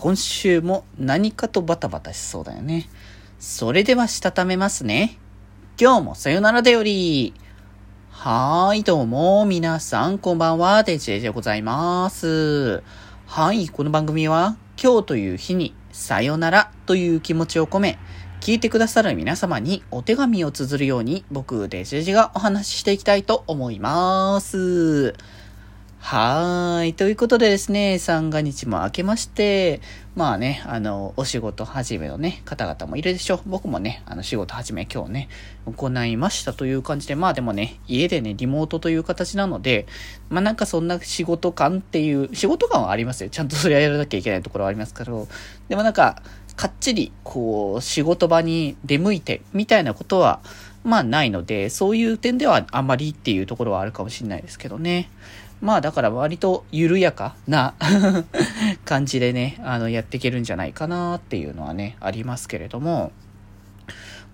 今週も何かとバタバタしそうだよね。それではしたためますね。今日もさよならだより。はーい、どうも、皆さん、こんばんは、デジェでございます。はい、この番組は、今日という日に、さよならという気持ちを込め、聞いてくださる皆様にお手紙を綴るように、僕、デジェジがお話ししていきたいと思います。はい。ということでですね、三が日も明けまして、まあね、あの、お仕事始めのね、方々もいるでしょう。僕もね、あの、仕事始め今日ね、行いましたという感じで、まあでもね、家でね、リモートという形なので、まあなんかそんな仕事感っていう、仕事感はありますよ。ちゃんとそれはやらなきゃいけないところはありますけど、でもなんか、かっちり、こう、仕事場に出向いて、みたいなことは、まあないので、そういう点ではあんまりっていうところはあるかもしれないですけどね。まあだから割と緩やかな 感じでね、あの、やっていけるんじゃないかなっていうのはね、ありますけれども、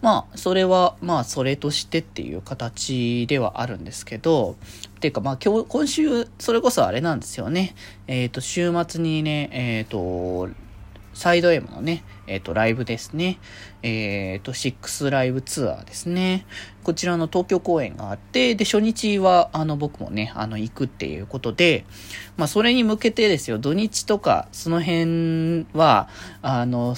まあ、それは、まあ、それとしてっていう形ではあるんですけど、っていうか、まあ、今日、今週、それこそあれなんですよね。えっ、ー、と、週末にね、えっ、ー、と、サイド M のね、えっ、ー、と、ライブですね。えっ、ー、と、6ライブツアーですね。こちらの東京公演があって、で、初日は、あの、僕もね、あの、行くっていうことで、まあ、それに向けてですよ、土日とか、その辺は、あの、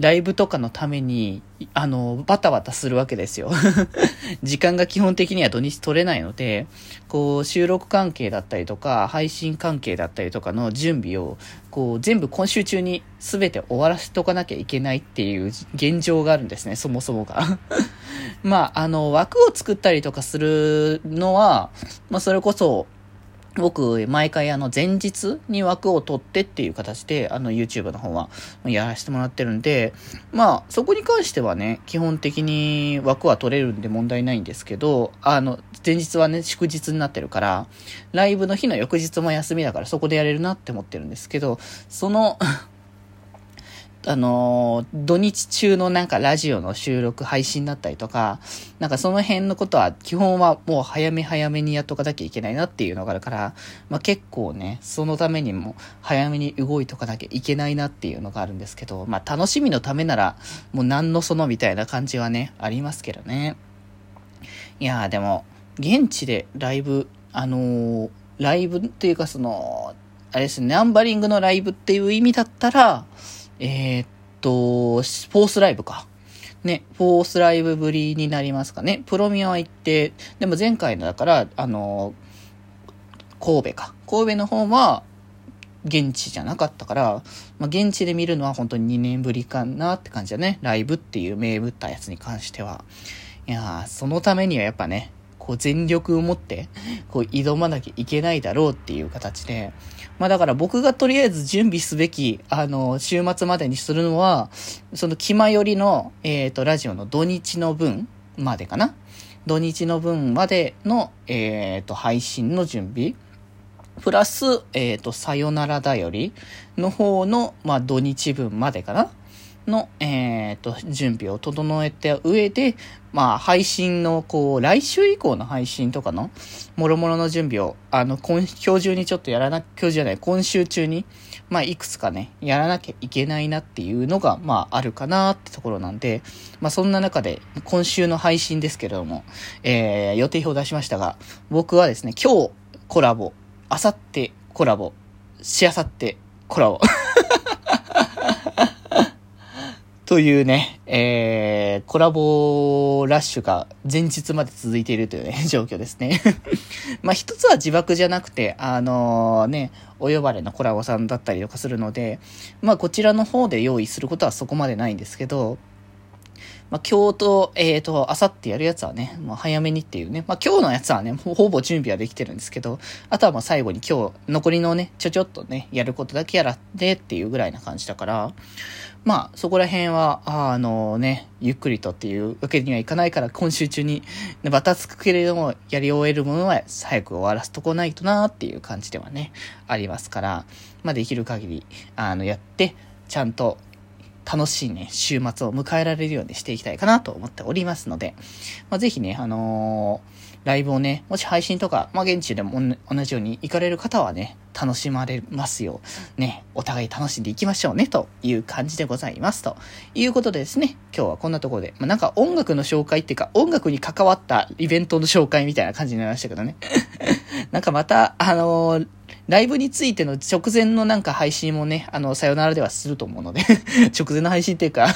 ライブとかのために、あの、バタバタするわけですよ。時間が基本的には土日取れないので、こう、収録関係だったりとか、配信関係だったりとかの準備を、こう、全部今週中に全て終わらせておかなきゃいけないっていう現状があるんですね、そもそもが。まあ、あの、枠を作ったりとかするのは、まあ、それこそ、僕、毎回あの前日に枠を取ってっていう形で、あの YouTube の方はやらせてもらってるんで、まあそこに関してはね、基本的に枠は取れるんで問題ないんですけど、あの、前日はね、祝日になってるから、ライブの日の翌日も休みだからそこでやれるなって思ってるんですけど、そのあの、土日中のなんかラジオの収録、配信だったりとか、なんかその辺のことは基本はもう早め早めにやっとかなきゃいけないなっていうのがあるから、まあ結構ね、そのためにも早めに動いとかなきゃいけないなっていうのがあるんですけど、まあ楽しみのためならもう何のそのみたいな感じはね、ありますけどね。いやーでも、現地でライブ、あのー、ライブっていうかその、あれですね、ナンバリングのライブっていう意味だったら、えー、っと、フォースライブか。ね、フォースライブぶりになりますかね。プロミアは行って、でも前回のだから、あの、神戸か。神戸の方は、現地じゃなかったから、まあ、現地で見るのは本当に2年ぶりかなって感じだね。ライブっていう名ぶったやつに関しては。いやー、そのためにはやっぱね、こう全力を持って、こう挑まなきゃいけないだろうっていう形で、まあだから僕がとりあえず準備すべき、あの、週末までにするのは、その気前よりの、えっ、ー、と、ラジオの土日の分までかな。土日の分までの、えっ、ー、と、配信の準備。プラス、えっ、ー、と、さよならだよりの方の、まあ土日分までかな。の、えっ、ー、と、準備を整えた上で、まあ、配信の、こう、来週以降の配信とかの、もろもろの準備を、あの、今、今日中にちょっとやらな、今日じゃない、今週中に、まあ、いくつかね、やらなきゃいけないなっていうのが、まあ、あるかなってところなんで、まあ、そんな中で、今週の配信ですけれども、えー、予定表を出しましたが、僕はですね、今日コラボ、あさってコラボ、しあさってコラボ。というね、えー、コラボラッシュが前日まで続いているというね、状況ですね。まあ一つは自爆じゃなくて、あのー、ね、お呼ばれのコラボさんだったりとかするので、まあこちらの方で用意することはそこまでないんですけど、まあ、今日と、えっ、ー、と、あさってやるやつはね、もう早めにっていうね。まあ、今日のやつはね、ほぼ準備はできてるんですけど、あとはもう最後に今日、残りのね、ちょちょっとね、やることだけやらってっていうぐらいな感じだから、まあ、そこら辺は、あのね、ゆっくりとっていうわけにはいかないから、今週中に、バタつくけれども、やり終えるものは早く終わらせとこないとなっていう感じではね、ありますから、まあ、できる限り、あの、やって、ちゃんと、楽しいね、週末を迎えられるようにしていきたいかなと思っておりますので、まあ、ぜひね、あのー、ライブをね、もし配信とか、まあ、現地でも同じように行かれる方はね、楽しまれますよ、ね、お互い楽しんでいきましょうね、という感じでございます。ということでですね、今日はこんなところで、まあ、なんか音楽の紹介っていうか、音楽に関わったイベントの紹介みたいな感じになりましたけどね。なんかまた、あのーライブについての直前のなんか配信もね、あの、さよならではすると思うので 直前の配信っていうか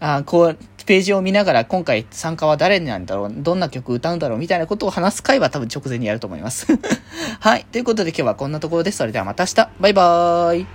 あこう、ページを見ながら今回参加は誰なんだろう、どんな曲歌うんだろうみたいなことを話す回は多分直前にやると思います はい。ということで今日はこんなところです。それではまた明日。バイバーイ。